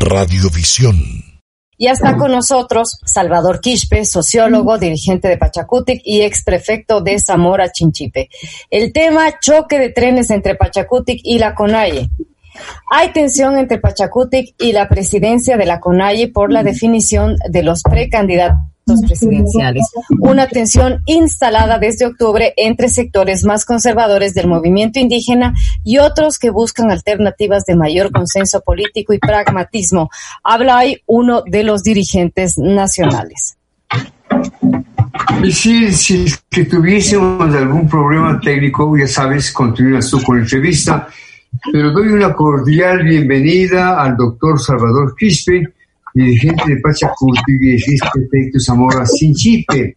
Radiovisión. Ya está con nosotros Salvador Quispe, sociólogo, dirigente de Pachacutic y ex prefecto de Zamora Chinchipe. El tema choque de trenes entre Pachacutic y la CONAIE. Hay tensión entre Pachacutic y la presidencia de la CONAIE por la definición de los precandidatos presidenciales. Una tensión instalada desde octubre entre sectores más conservadores del movimiento indígena y otros que buscan alternativas de mayor consenso político y pragmatismo. Habla ahí uno de los dirigentes nacionales. Sí, si es que tuviésemos algún problema técnico, ya sabes, continúas tú con la entrevista, pero doy una cordial bienvenida al doctor Salvador Quispe, dirigente de Pachacuti y de Zamora Sinchipe.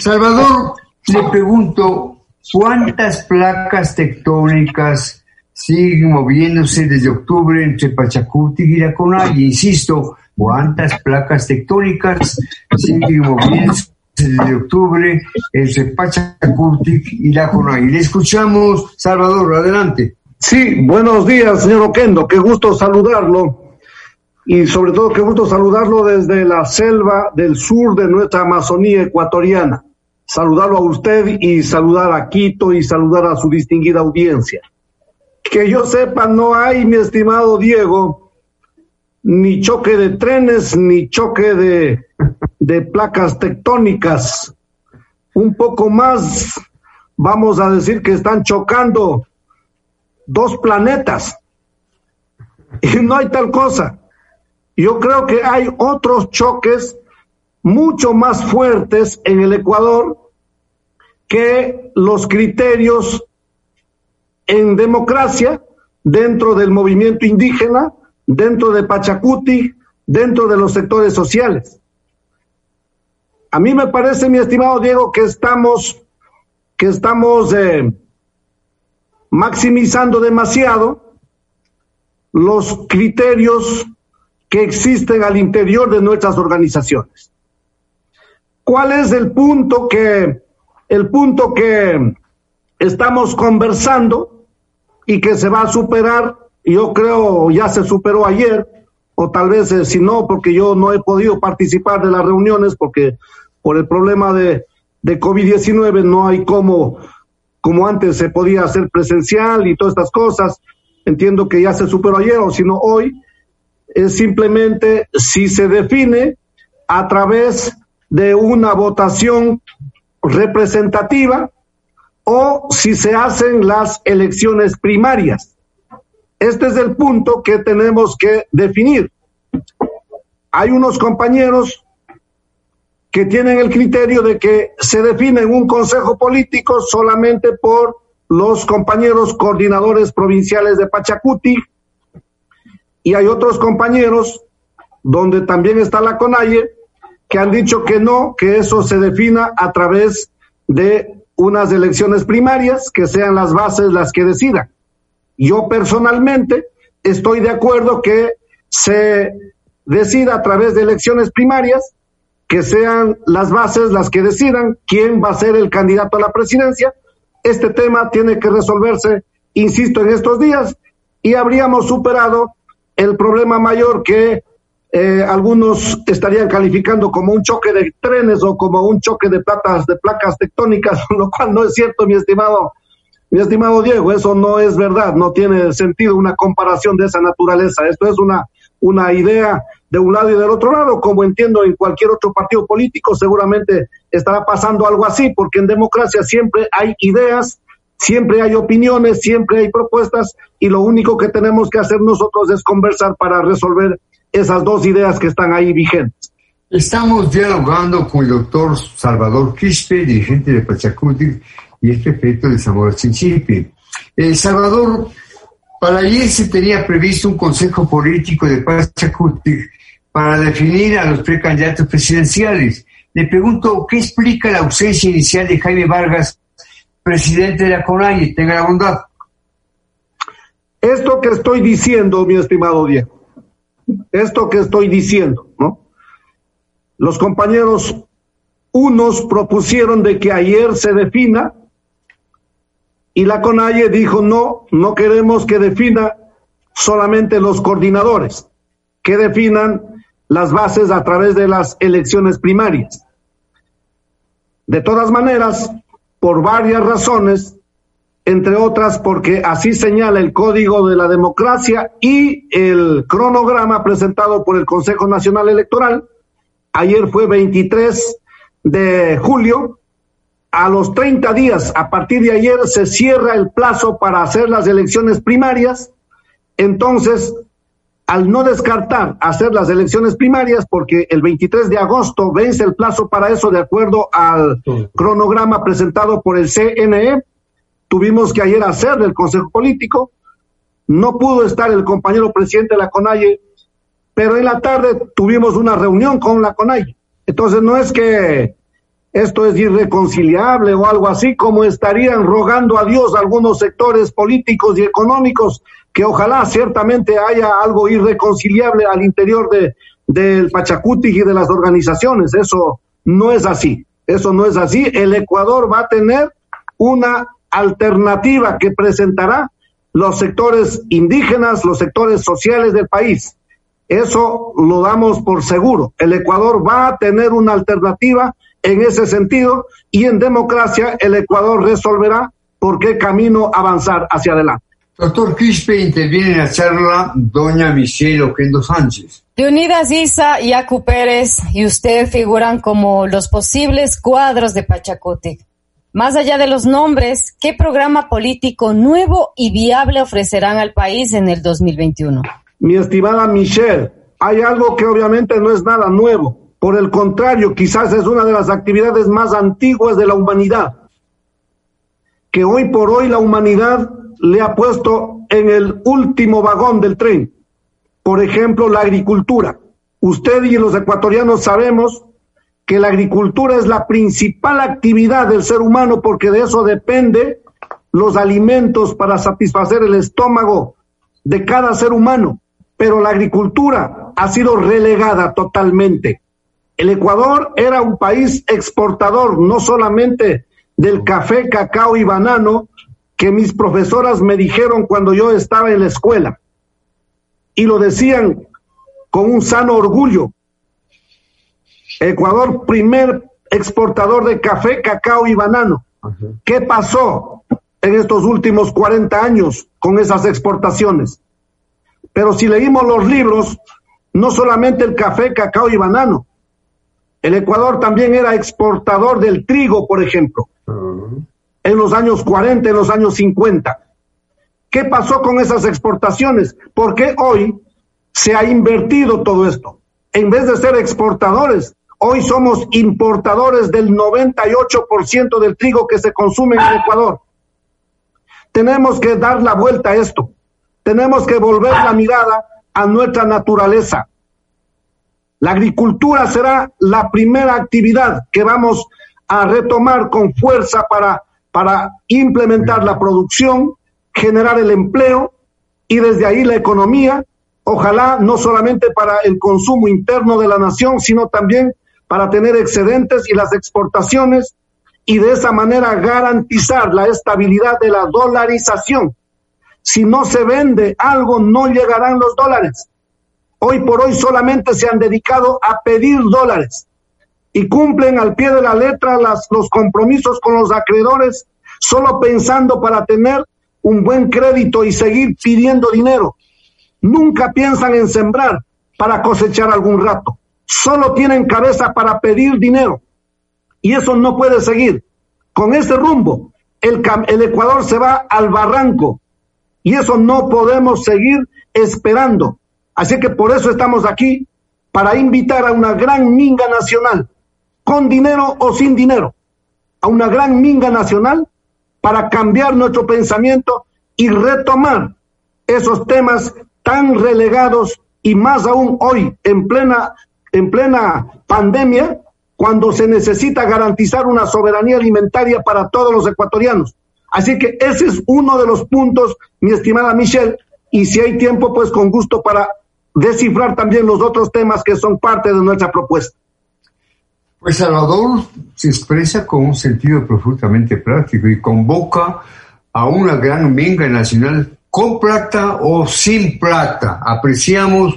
Salvador, le pregunto, ¿cuántas placas tectónicas siguen moviéndose desde octubre entre Pachacuti y la CONAI? Insisto, ¿cuántas placas tectónicas siguen moviéndose desde octubre entre Pachacuti y la CONAI? Le escuchamos, Salvador, adelante. Sí, buenos días, señor Oquendo, qué gusto saludarlo y sobre todo qué gusto saludarlo desde la selva del sur de nuestra Amazonía ecuatoriana. Saludarlo a usted y saludar a Quito y saludar a su distinguida audiencia. Que yo sepa, no hay, mi estimado Diego, ni choque de trenes, ni choque de, de placas tectónicas. Un poco más, vamos a decir que están chocando dos planetas. Y no hay tal cosa. Yo creo que hay otros choques mucho más fuertes en el Ecuador que los criterios en democracia dentro del movimiento indígena, dentro de Pachacuti, dentro de los sectores sociales. A mí me parece, mi estimado Diego, que estamos, que estamos eh, maximizando demasiado los criterios que existen al interior de nuestras organizaciones. ¿Cuál es el punto que el punto que estamos conversando y que se va a superar? Yo creo ya se superó ayer o tal vez eh, si no porque yo no he podido participar de las reuniones porque por el problema de, de COVID-19 no hay como como antes se podía hacer presencial y todas estas cosas. Entiendo que ya se superó ayer o si no hoy es simplemente si se define a través de una votación representativa o si se hacen las elecciones primarias. Este es el punto que tenemos que definir. Hay unos compañeros que tienen el criterio de que se define un consejo político solamente por los compañeros coordinadores provinciales de Pachacuti, y hay otros compañeros donde también está la CONAIE que han dicho que no, que eso se defina a través de unas elecciones primarias, que sean las bases las que decidan. Yo personalmente estoy de acuerdo que se decida a través de elecciones primarias, que sean las bases las que decidan quién va a ser el candidato a la presidencia. Este tema tiene que resolverse, insisto, en estos días y habríamos superado el problema mayor que eh, algunos estarían calificando como un choque de trenes o como un choque de placas, de placas tectónicas, lo cual no es cierto, mi estimado, mi estimado Diego, eso no es verdad, no tiene sentido una comparación de esa naturaleza. Esto es una, una idea de un lado y del otro lado, como entiendo en cualquier otro partido político, seguramente estará pasando algo así, porque en democracia siempre hay ideas Siempre hay opiniones, siempre hay propuestas y lo único que tenemos que hacer nosotros es conversar para resolver esas dos ideas que están ahí vigentes. Estamos dialogando con el doctor Salvador Quispe, dirigente de Pachacuti y el prefecto de Zamora Chinchipe. Eh, Salvador, Para ayer se tenía previsto un consejo político de Pachacuti para definir a los precandidatos presidenciales. Le pregunto, ¿qué explica la ausencia inicial de Jaime Vargas, presidente de la CONAIE? Tenga la bondad. Esto que estoy diciendo, mi estimado Diego, esto que estoy diciendo, ¿no? Los compañeros, unos propusieron de que ayer se defina y la CONAIE dijo no, no queremos que defina solamente los coordinadores, que definan las bases a través de las elecciones primarias. De todas maneras, por varias razones, entre otras porque así señala el Código de la Democracia y el cronograma presentado por el Consejo Nacional Electoral. Ayer fue 23 de julio. A los 30 días, a partir de ayer, se cierra el plazo para hacer las elecciones primarias. Entonces, al no descartar hacer las elecciones primarias, porque el 23 de agosto vence el plazo para eso de acuerdo al cronograma presentado por el CNE, tuvimos que ayer hacer del Consejo Político, no pudo estar el compañero presidente de la CONAIE, pero en la tarde tuvimos una reunión con la CONAIE. Entonces no es que esto es irreconciliable o algo así, como estarían rogando a Dios algunos sectores políticos y económicos, que ojalá ciertamente haya algo irreconciliable al interior de, del Pachacuti y de las organizaciones. Eso no es así. Eso no es así. El Ecuador va a tener una alternativa que presentará los sectores indígenas, los sectores sociales del país. Eso lo damos por seguro. El Ecuador va a tener una alternativa en ese sentido y en democracia el Ecuador resolverá por qué camino avanzar hacia adelante. Doctor Quispe interviene en la charla doña Michelle Oquendo Sánchez. Leonidas Isa y Acu Pérez y usted figuran como los posibles cuadros de Pachacutic. Más allá de los nombres, ¿qué programa político nuevo y viable ofrecerán al país en el 2021? Mi estimada Michelle, hay algo que obviamente no es nada nuevo. Por el contrario, quizás es una de las actividades más antiguas de la humanidad, que hoy por hoy la humanidad le ha puesto en el último vagón del tren. Por ejemplo, la agricultura. Usted y los ecuatorianos sabemos que la agricultura es la principal actividad del ser humano porque de eso depende los alimentos para satisfacer el estómago de cada ser humano. Pero la agricultura ha sido relegada totalmente. El Ecuador era un país exportador no solamente del café, cacao y banano que mis profesoras me dijeron cuando yo estaba en la escuela. Y lo decían con un sano orgullo, Ecuador, primer exportador de café, cacao y banano. ¿Qué pasó en estos últimos 40 años con esas exportaciones? Pero si leímos los libros, no solamente el café, cacao y banano. El Ecuador también era exportador del trigo, por ejemplo, en los años 40, en los años 50. ¿Qué pasó con esas exportaciones? ¿Por qué hoy se ha invertido todo esto? En vez de ser exportadores, Hoy somos importadores del 98% del trigo que se consume en el Ecuador. Tenemos que dar la vuelta a esto. Tenemos que volver la mirada a nuestra naturaleza. La agricultura será la primera actividad que vamos a retomar con fuerza para, para implementar la producción, generar el empleo y desde ahí la economía, ojalá no solamente para el consumo interno de la nación, sino también para tener excedentes y las exportaciones y de esa manera garantizar la estabilidad de la dolarización. Si no se vende algo, no llegarán los dólares. Hoy por hoy solamente se han dedicado a pedir dólares y cumplen al pie de la letra los compromisos con los acreedores, solo pensando para tener un buen crédito y seguir pidiendo dinero. Nunca piensan en sembrar para cosechar algún rato solo tienen cabeza para pedir dinero. Y eso no puede seguir. Con ese rumbo, el, el Ecuador se va al barranco. Y eso no podemos seguir esperando. Así que por eso estamos aquí, para invitar a una gran minga nacional, con dinero o sin dinero, a una gran minga nacional para cambiar nuestro pensamiento y retomar esos temas tan relegados y más aún hoy, en plena, en plena pandemia, cuando se necesita garantizar una soberanía alimentaria para todos los ecuatorianos. Así que ese es uno de los puntos, mi estimada Michelle, y si hay tiempo, pues con gusto para descifrar también los otros temas que son parte de nuestra propuesta. Pues Salvador se expresa con un sentido profundamente práctico y convoca a una gran minga nacional con plata o sin plata. Apreciamos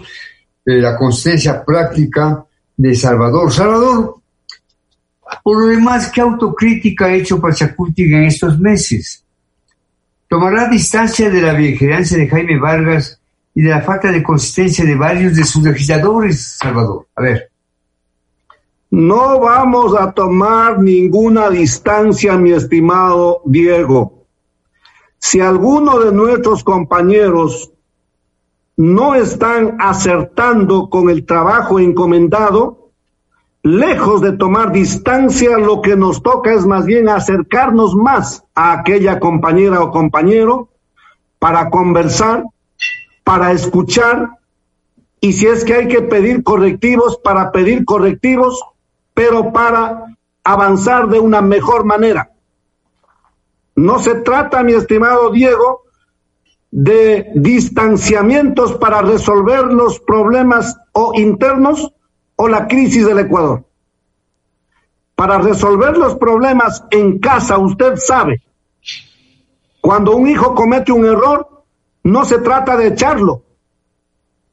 eh, la consistencia práctica de Salvador. Salvador, por lo demás, ¿qué autocrítica ha hecho Pachacuti en estos meses? ¿Tomará distancia de la vigilancia de Jaime Vargas y de la falta de consistencia de varios de sus legisladores, Salvador? A ver. No vamos a tomar ninguna distancia, mi estimado Diego. Si alguno de nuestros compañeros no están acertando con el trabajo encomendado, lejos de tomar distancia, lo que nos toca es más bien acercarnos más a aquella compañera o compañero para conversar, para escuchar, y si es que hay que pedir correctivos, para pedir correctivos, pero para avanzar de una mejor manera. No se trata, mi estimado Diego, de distanciamientos para resolver los problemas o internos o la crisis del Ecuador. Para resolver los problemas en casa, usted sabe, cuando un hijo comete un error, no se trata de echarlo,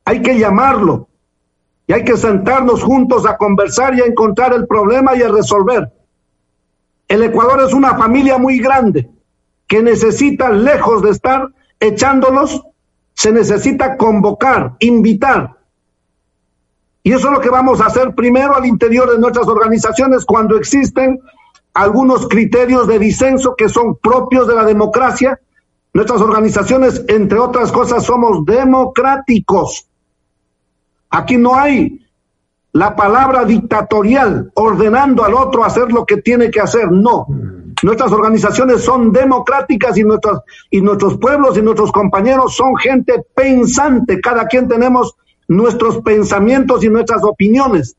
hay que llamarlo, y hay que sentarnos juntos a conversar y a encontrar el problema y a resolver. El Ecuador es una familia muy grande que necesita, lejos de estar echándolos, se necesita convocar, invitar. Y eso es lo que vamos a hacer primero al interior de nuestras organizaciones cuando existen algunos criterios de disenso que son propios de la democracia. Nuestras organizaciones, entre otras cosas, somos democráticos. Aquí no hay la palabra dictatorial ordenando al otro hacer lo que tiene que hacer. No. Nuestras organizaciones son democráticas y, nuestros y nuestros pueblos y nuestros compañeros son gente pensante. Cada quien tenemos nuestros pensamientos y nuestras opiniones.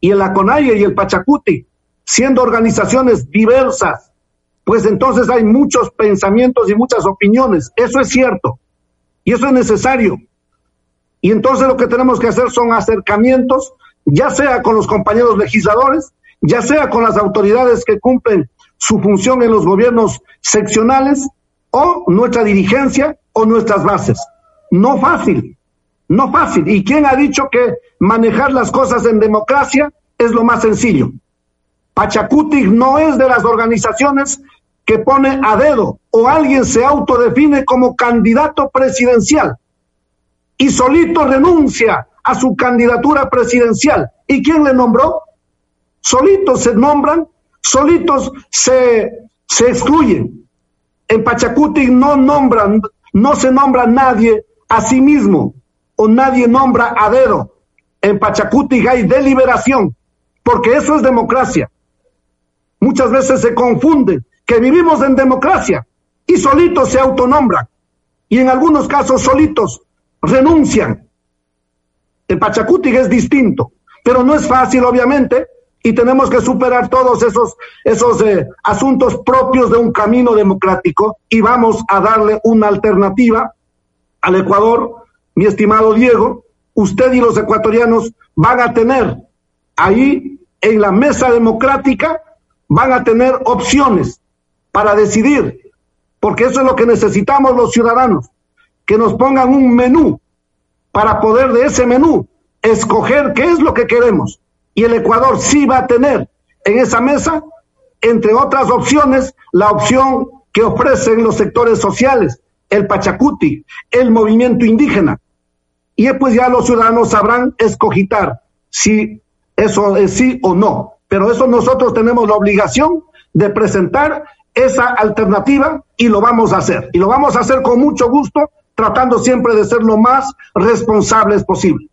Y el Aconaye y el Pachacuti, siendo organizaciones diversas, pues entonces hay muchos pensamientos y muchas opiniones. Eso es cierto. Y eso es necesario. Y entonces lo que tenemos que hacer son acercamientos, ya sea con los compañeros legisladores, ya sea con las autoridades que cumplen su función en los gobiernos seccionales, o nuestra dirigencia o nuestras bases. No fácil, no fácil. ¿Y quién ha dicho que manejar las cosas en democracia es lo más sencillo? Pachacuti no es de las organizaciones que pone a dedo o alguien se autodefine como candidato presidencial y solito renuncia a su candidatura presidencial. ¿Y quién le nombró? Solitos se nombran, solitos se, se excluyen. En Pachacuti no nombran, no se nombra nadie a sí mismo o nadie nombra a dedo. En Pachacuti hay deliberación, porque eso es democracia. Muchas veces se confunden que vivimos en democracia y solitos se autonombran. Y en algunos casos solitos renuncian. En Pachacuti es distinto, pero no es fácil, obviamente, y tenemos que superar todos esos, esos eh, asuntos propios de un camino democrático y vamos a darle una alternativa al Ecuador, mi estimado Diego. Usted y los ecuatorianos van a tener ahí en la mesa democrática, van a tener opciones para decidir, porque eso es lo que necesitamos los ciudadanos que nos pongan un menú para poder de ese menú escoger qué es lo que queremos. Y el Ecuador sí va a tener en esa mesa, entre otras opciones, la opción que ofrecen los sectores sociales, el Pachacuti, el movimiento indígena. Y pues ya los ciudadanos sabrán escogitar si eso es sí o no. Pero eso nosotros tenemos la obligación de presentar esa alternativa y lo vamos a hacer. Y lo vamos a hacer con mucho gusto tratando siempre de ser lo más responsables posible.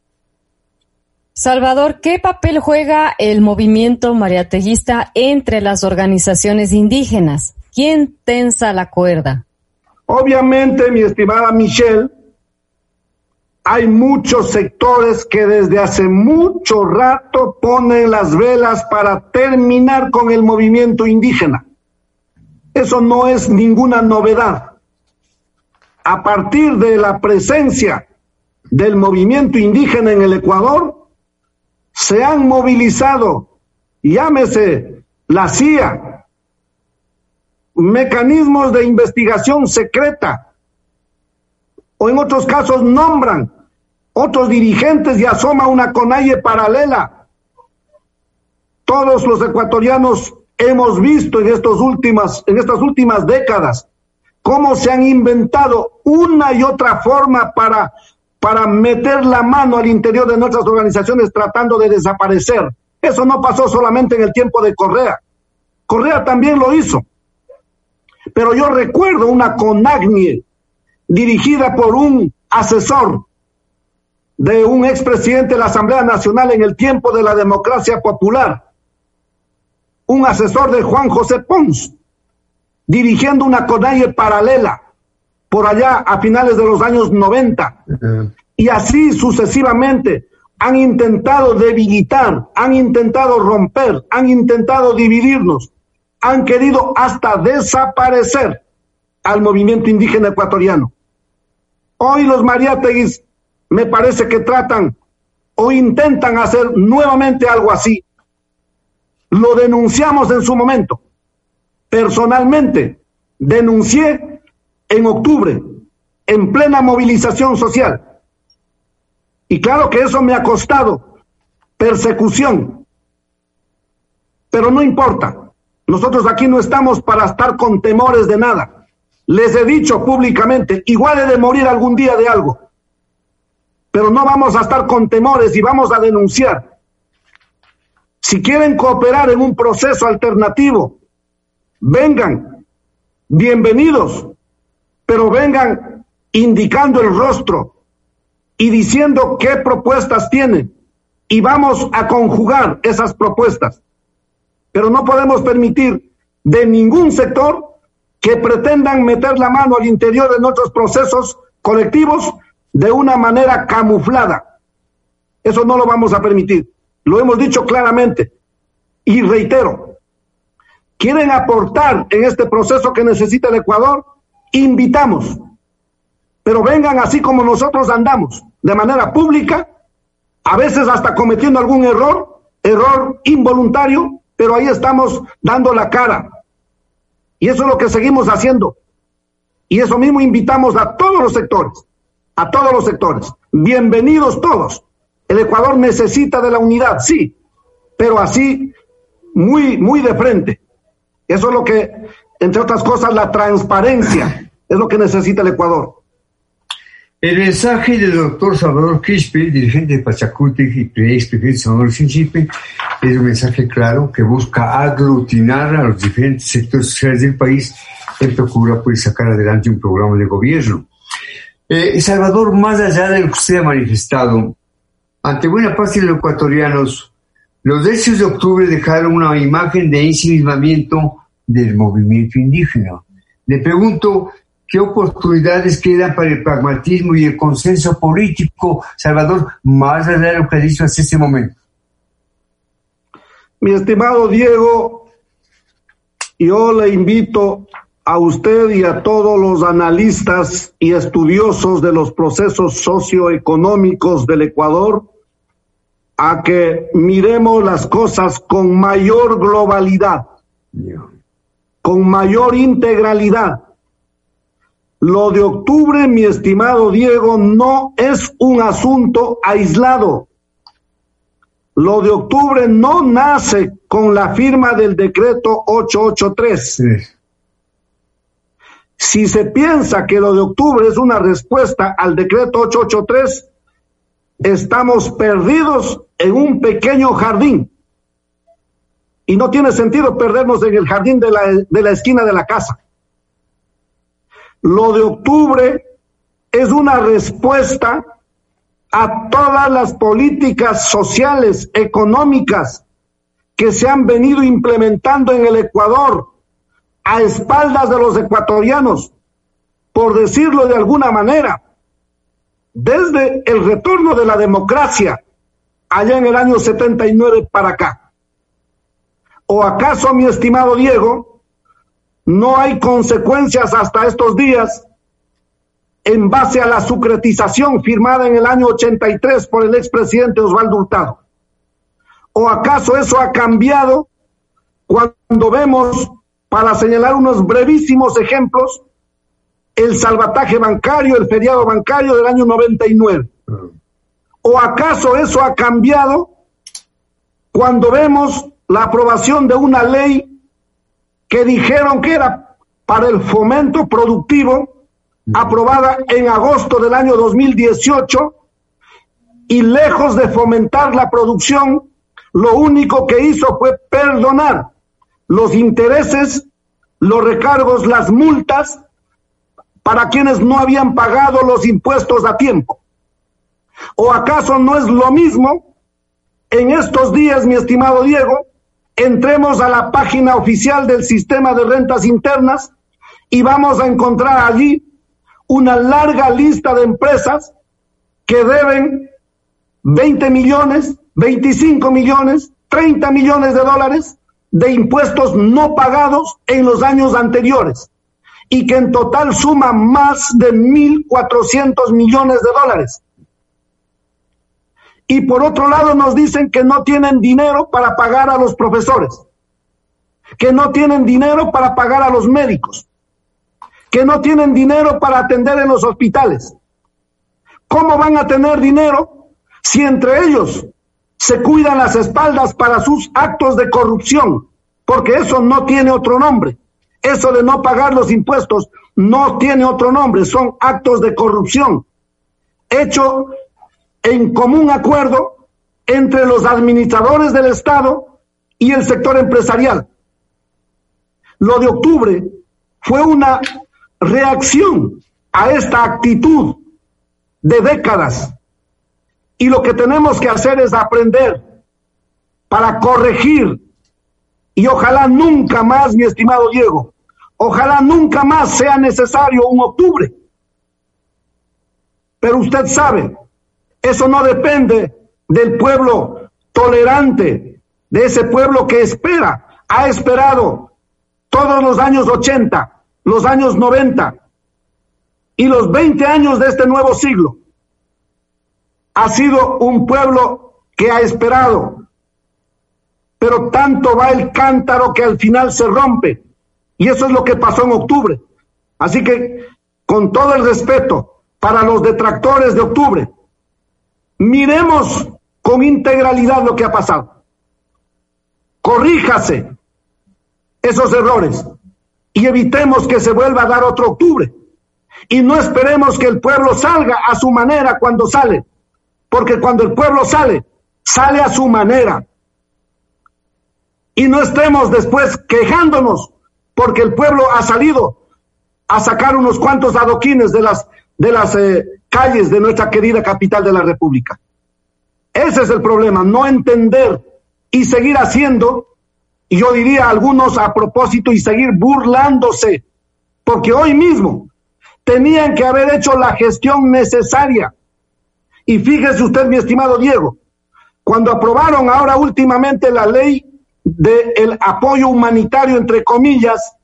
Salvador, ¿qué papel juega el movimiento mariateguista entre las organizaciones indígenas? ¿Quién tensa la cuerda? Obviamente, mi estimada Michelle, hay muchos sectores que desde hace mucho rato ponen las velas para terminar con el movimiento indígena. Eso no es ninguna novedad. A partir de la presencia del movimiento indígena en el Ecuador, se han movilizado, llámese la CIA, mecanismos de investigación secreta, o en otros casos nombran otros dirigentes y asoma una conalle paralela. Todos los ecuatorianos hemos visto en, estos últimas, en estas últimas décadas cómo se han inventado una y otra forma para, para meter la mano al interior de nuestras organizaciones tratando de desaparecer. Eso no pasó solamente en el tiempo de Correa. Correa también lo hizo. Pero yo recuerdo una CONAGNIE dirigida por un asesor de un expresidente de la Asamblea Nacional en el tiempo de la democracia popular, un asesor de Juan José Pons, dirigiendo una CONAIE paralela por allá a finales de los años 90. Y así sucesivamente han intentado debilitar, han intentado romper, han intentado dividirnos, han querido hasta desaparecer al movimiento indígena ecuatoriano. Hoy los mariáteguis me parece que tratan o intentan hacer nuevamente algo así. Lo denunciamos en su momento. Personalmente, denuncié en octubre, en plena movilización social. Y claro que eso me ha costado persecución. Pero no importa. Nosotros aquí no estamos para estar con temores de nada. Les he dicho públicamente, igual he de morir algún día de algo pero no vamos a estar con temores y vamos a denunciar. Si quieren cooperar en un proceso alternativo, vengan, bienvenidos, pero vengan indicando el rostro y diciendo qué propuestas tienen y vamos a conjugar esas propuestas. Pero no podemos permitir de ningún sector que pretendan meter la mano al interior de nuestros procesos colectivos de una manera camuflada. Eso no lo vamos a permitir. Lo hemos dicho claramente. Y reitero, quieren aportar en este proceso que necesita el Ecuador, invitamos. Pero vengan así como nosotros andamos, de manera pública, a veces hasta cometiendo algún error, error involuntario, pero ahí estamos dando la cara. Y eso es lo que seguimos haciendo. Y eso mismo invitamos a todos los sectores a todos los sectores. Bienvenidos todos. El Ecuador necesita de la unidad, sí, pero así muy, muy de frente. Eso es lo que, entre otras cosas, la transparencia es lo que necesita el Ecuador. El mensaje del doctor Salvador Quispe, dirigente de Pachacuti y ex prefecto Salvador Quispe, es un mensaje claro que busca aglutinar a los diferentes sectores sociales del país en procura pues, sacar adelante un programa de gobierno. Eh, Salvador, más allá de lo que usted ha manifestado, ante buena parte de los ecuatorianos, los hechos de octubre dejaron una imagen de ensimismamiento del movimiento indígena. Le pregunto, ¿qué oportunidades quedan para el pragmatismo y el consenso político, Salvador, más allá de lo que ha dicho hasta este momento? Mi estimado Diego, yo le invito a usted y a todos los analistas y estudiosos de los procesos socioeconómicos del Ecuador a que miremos las cosas con mayor globalidad, con mayor integralidad. Lo de octubre, mi estimado Diego, no es un asunto aislado. Lo de octubre no nace con la firma del decreto 883. Si se piensa que lo de octubre es una respuesta al decreto 883, estamos perdidos en un pequeño jardín. Y no tiene sentido perdernos en el jardín de la, de la esquina de la casa. Lo de octubre es una respuesta a todas las políticas sociales, económicas que se han venido implementando en el Ecuador a espaldas de los ecuatorianos por decirlo de alguna manera, desde el retorno de la democracia allá en el año 79 para acá. ¿O acaso, mi estimado Diego, no hay consecuencias hasta estos días en base a la sucretización firmada en el año 83 por el expresidente Osvaldo Hurtado? ¿O acaso eso ha cambiado cuando vemos, para señalar unos brevísimos ejemplos, el salvataje bancario, el feriado bancario del año 99? ¿O acaso eso ha cambiado cuando vemos la aprobación de una ley que dijeron que era para el fomento productivo, aprobada en agosto del año 2018, y lejos de fomentar la producción, lo único que hizo fue perdonar los intereses, los recargos, las multas para quienes no habían pagado los impuestos a tiempo. ¿O acaso no es lo mismo? En estos días, mi estimado Diego, entremos a la página oficial del sistema de rentas internas y vamos a encontrar allí una larga lista de empresas que deben 20 millones, 25 millones, 30 millones de dólares de impuestos no pagados en los años anteriores y que en total suman más de 1.400 millones de dólares. Y por otro lado nos dicen que no tienen dinero para pagar a los profesores, que no tienen dinero para pagar a los médicos, que no tienen dinero para atender en los hospitales. ¿Cómo van a tener dinero si entre ellos se cuidan las espaldas para sus actos de corrupción, porque eso no tiene otro nombre. Eso de no pagar los impuestos no tiene otro nombre, son actos de corrupción, hecho en común acuerdo entre los administradores del Estado y el sector empresarial. Lo de octubre fue una reacción a esta actitud de décadas y lo que tenemos que hacer es aprender para corregir. Y ojalá nunca más, mi estimado Diego, ojalá nunca más sea necesario un octubre. Pero usted sabe, eso no depende del pueblo tolerante, de ese pueblo que espera, ha esperado todos los años 80, los años 90 y los 20 años de este nuevo siglo ha sido un pueblo que ha esperado, pero tanto va el cántaro que al final se rompe. Y eso es lo que pasó en octubre. Así que, con todo el respeto para los detractores de octubre, miremos con integralidad lo que ha pasado. Corríjase esos errores y evitemos que se vuelva a dar otro octubre. Y no esperemos que el pueblo salga a su manera cuando sale, porque cuando el pueblo sale, sale a su manera. Y no estemos después quejándonos porque el pueblo ha salido a sacar unos cuantos adoquines de las, de las eh, calles de nuestra querida capital de la República. Ese es el problema, no entender y seguir haciendo, y yo diría algunos a propósito, y seguir burlándose, porque hoy mismo tenían que haber hecho la gestión necesaria y fíjese usted, mi estimado Diego, cuando aprobaron ahora últimamente la ley del apoyo humanitario, entre comillas,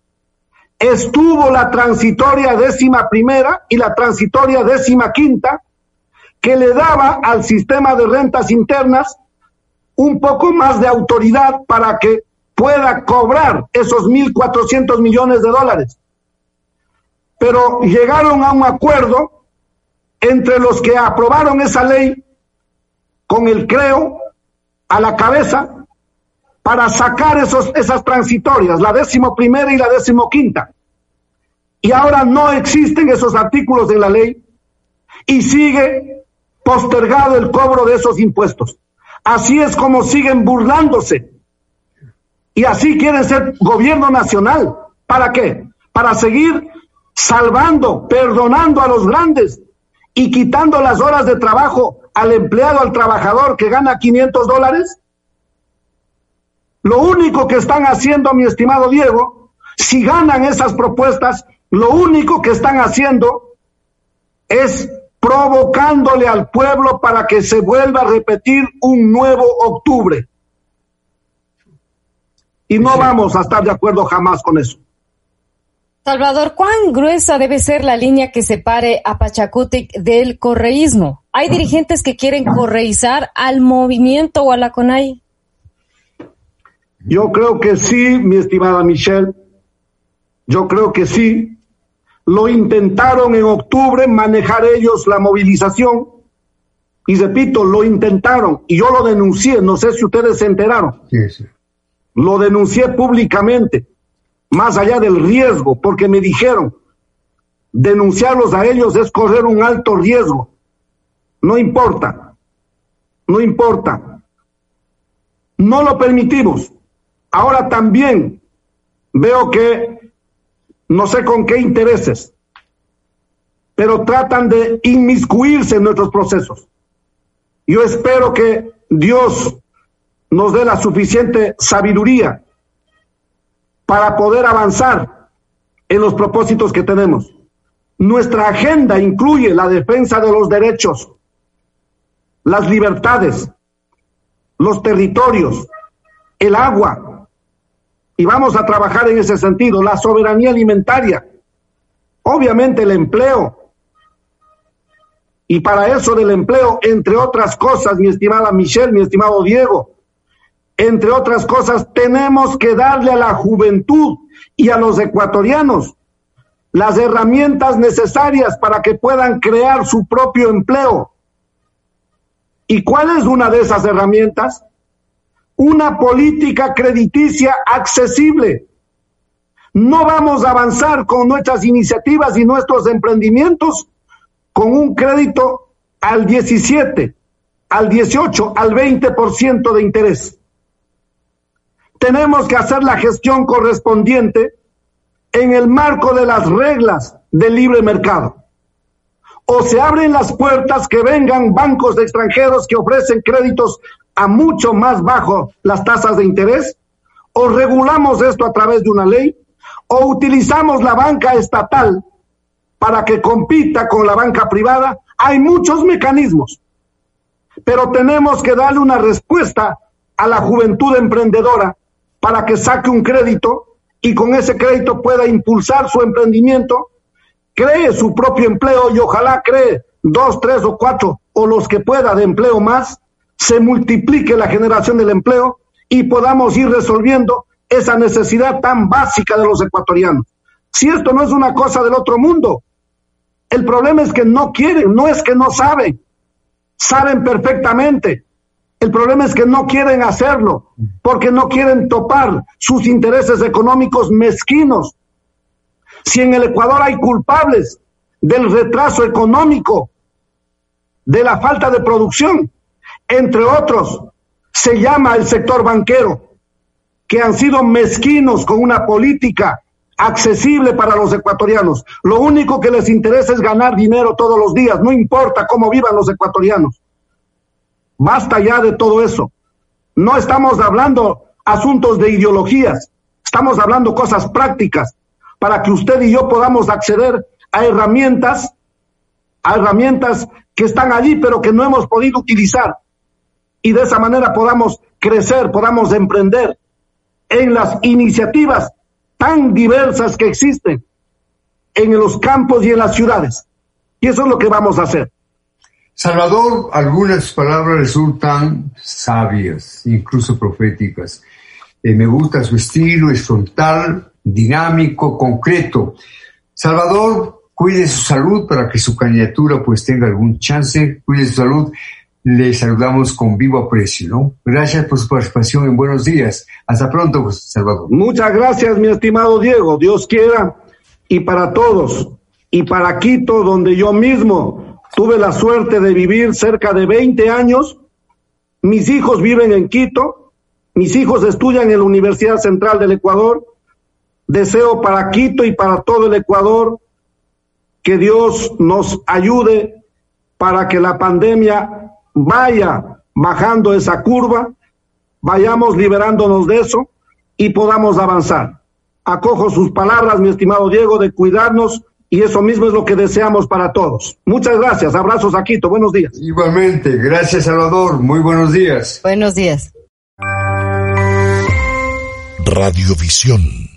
estuvo la transitoria décima primera y la transitoria décima quinta, que le daba al sistema de rentas internas un poco más de autoridad para que pueda cobrar esos 1.400 millones de dólares. Pero llegaron a un acuerdo entre los que aprobaron esa ley con el creo a la cabeza para sacar esos, esas transitorias, la décimo primera y la décimo quinta. Y ahora no existen esos artículos de la ley y sigue postergado el cobro de esos impuestos. Así es como siguen burlándose. Y así quieren ser gobierno nacional. ¿Para qué? Para seguir salvando, perdonando a los grandes y quitando las horas de trabajo al empleado, al trabajador que gana 500 dólares? Lo único que están haciendo, mi estimado Diego, si ganan esas propuestas, lo único que están haciendo es provocándole al pueblo para que se vuelva a repetir un nuevo octubre. Y no vamos a estar de acuerdo jamás con eso. Salvador, ¿cuán gruesa debe ser la línea que separe a Pachacutic del correísmo? ¿Hay dirigentes que quieren correizar al movimiento o a la CONAI? Yo creo que sí, mi estimada Michelle. Yo creo que sí. Lo intentaron en octubre manejar ellos la movilización. Y repito, lo intentaron y yo lo denuncié. No sé si ustedes se enteraron. Sí, sí. Lo denuncié públicamente, más allá del riesgo, porque me dijeron, denunciarlos a ellos es correr un alto riesgo. No importa, no importa. No lo permitimos. Ahora también veo que no sé con qué intereses, pero tratan de inmiscuirse en nuestros procesos. Yo espero que Dios nos dé la suficiente sabiduría para poder avanzar en los propósitos que tenemos. Nuestra agenda incluye la defensa de los derechos, las libertades, los territorios, el agua, y vamos a trabajar en ese sentido, la soberanía alimentaria, obviamente el empleo. Y para eso del empleo, entre otras cosas, mi estimada Michelle, mi estimado Diego, entre otras cosas, tenemos que darle a la juventud y a los ecuatorianos las herramientas necesarias para que puedan crear su propio empleo. ¿Y cuál es una de esas herramientas? Una política crediticia accesible. No vamos a avanzar con nuestras iniciativas y nuestros emprendimientos con un crédito al 17, al 18, al 20% de interés tenemos que hacer la gestión correspondiente en el marco de las reglas del libre mercado. O se abren las puertas que vengan bancos extranjeros que ofrecen créditos a mucho más bajo las tasas de interés, o regulamos esto a través de una ley, o utilizamos la banca estatal para que compita con la banca privada. Hay muchos mecanismos, pero tenemos que darle una respuesta a la juventud emprendedora para que saque un crédito y con ese crédito pueda impulsar su emprendimiento, cree su propio empleo y ojalá cree dos, tres o cuatro o los que pueda de empleo más, se multiplique la generación del empleo y podamos ir resolviendo esa necesidad tan básica de los ecuatorianos. Si esto no es una cosa del otro mundo, el problema es que no quieren, no es que no saben, saben perfectamente, el problema es que no quieren hacerlo porque no quieren topar sus intereses económicos mezquinos. Si en el Ecuador hay culpables del retraso económico, de la falta de producción, entre otros, se llama el sector banquero, que han sido mezquinos con una política accesible para los ecuatorianos. Lo único que les interesa es ganar dinero todos los días, no importa cómo vivan los ecuatorianos. Basta ya de todo eso. No estamos hablando asuntos de ideologías, estamos hablando cosas prácticas para que usted y yo podamos acceder a herramientas, a herramientas que están allí pero que no hemos podido utilizar y de esa manera podamos crecer, podamos emprender en las iniciativas tan diversas que existen en los campos y en las ciudades. Y eso es lo que vamos a hacer. Salvador, algunas palabras resultan sabias, incluso proféticas. Eh, me gusta su estilo, es frontal, dinámico, concreto. Salvador, cuide su salud para que su candidatura pues tenga algún chance, cuide su salud. Le saludamos con vivo aprecio, ¿no? Gracias por su participación en Buenos Días. Hasta pronto, pues, Salvador. Muchas gracias, mi estimado Diego. Dios quiera. Y para todos. Y para Quito, donde yo mismo Tuve la suerte de vivir cerca de 20 años. Mis hijos viven en Quito. Mis hijos estudian en la Universidad Central del Ecuador. Deseo para Quito y para todo el Ecuador que Dios nos ayude para que la pandemia vaya bajando esa curva, vayamos liberándonos de eso y podamos avanzar. acojo sus palabras, mi estimado Diego, de cuidarnos y eso mismo es lo que deseamos para todos. Muchas gracias, abrazos a Quito, buenos días. Igualmente, gracias Salvador, muy buenos días. Buenos días. Radiovisión.